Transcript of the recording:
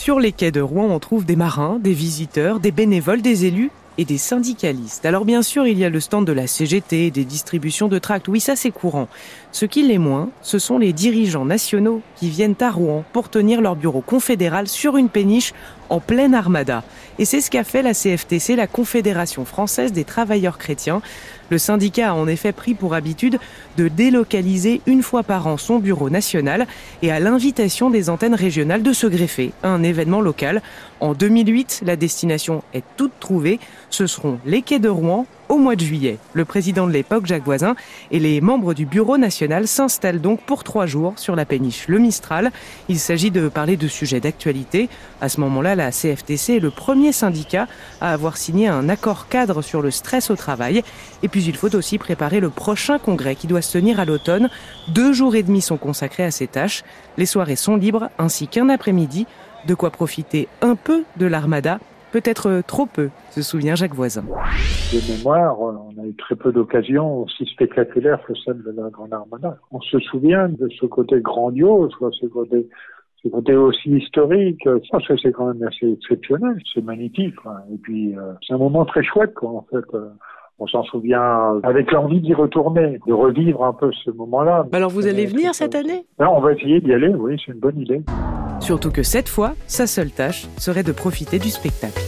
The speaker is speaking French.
Sur les quais de Rouen, on trouve des marins, des visiteurs, des bénévoles, des élus et des syndicalistes. Alors bien sûr, il y a le stand de la CGT, des distributions de tracts. Oui, ça c'est courant. Ce qui l'est moins, ce sont les dirigeants nationaux qui viennent à Rouen pour tenir leur bureau confédéral sur une péniche en pleine armada. Et c'est ce qu'a fait la CFTC, la Confédération française des travailleurs chrétiens. Le syndicat a en effet pris pour habitude de délocaliser une fois par an son bureau national et à l'invitation des antennes régionales de se greffer un événement local. En 2008, la destination est toute trouvée. Ce seront les quais de Rouen au mois de juillet. Le président de l'époque, Jacques Voisin, et les membres du bureau national s'installent donc pour trois jours sur la péniche Le Mistral. Il s'agit de parler de sujets d'actualité. À ce moment-là, la CFTC est le premier syndicat à avoir signé un accord cadre sur le stress au travail. Et puis il faut aussi préparer le prochain congrès qui doit se tenir à l'automne. Deux jours et demi sont consacrés à ces tâches. Les soirées sont libres ainsi qu'un après-midi. De quoi profiter un peu de l'armada peut-être trop peu, se souvient Jacques Voisin. De mémoire, on a eu très peu d'occasions aussi spectaculaires que celle de la Grande Armada. On se souvient de ce côté grandiose, ce côté ce côté aussi historique, je pense que c'est quand même assez exceptionnel, c'est magnifique. Et puis euh, c'est un moment très chouette, quoi, en fait. Euh, on s'en souvient avec l'envie d'y retourner, de revivre un peu ce moment-là. Alors vous allez venir cette année? On va essayer d'y aller, oui, c'est une bonne idée. Surtout que cette fois, sa seule tâche serait de profiter du spectacle.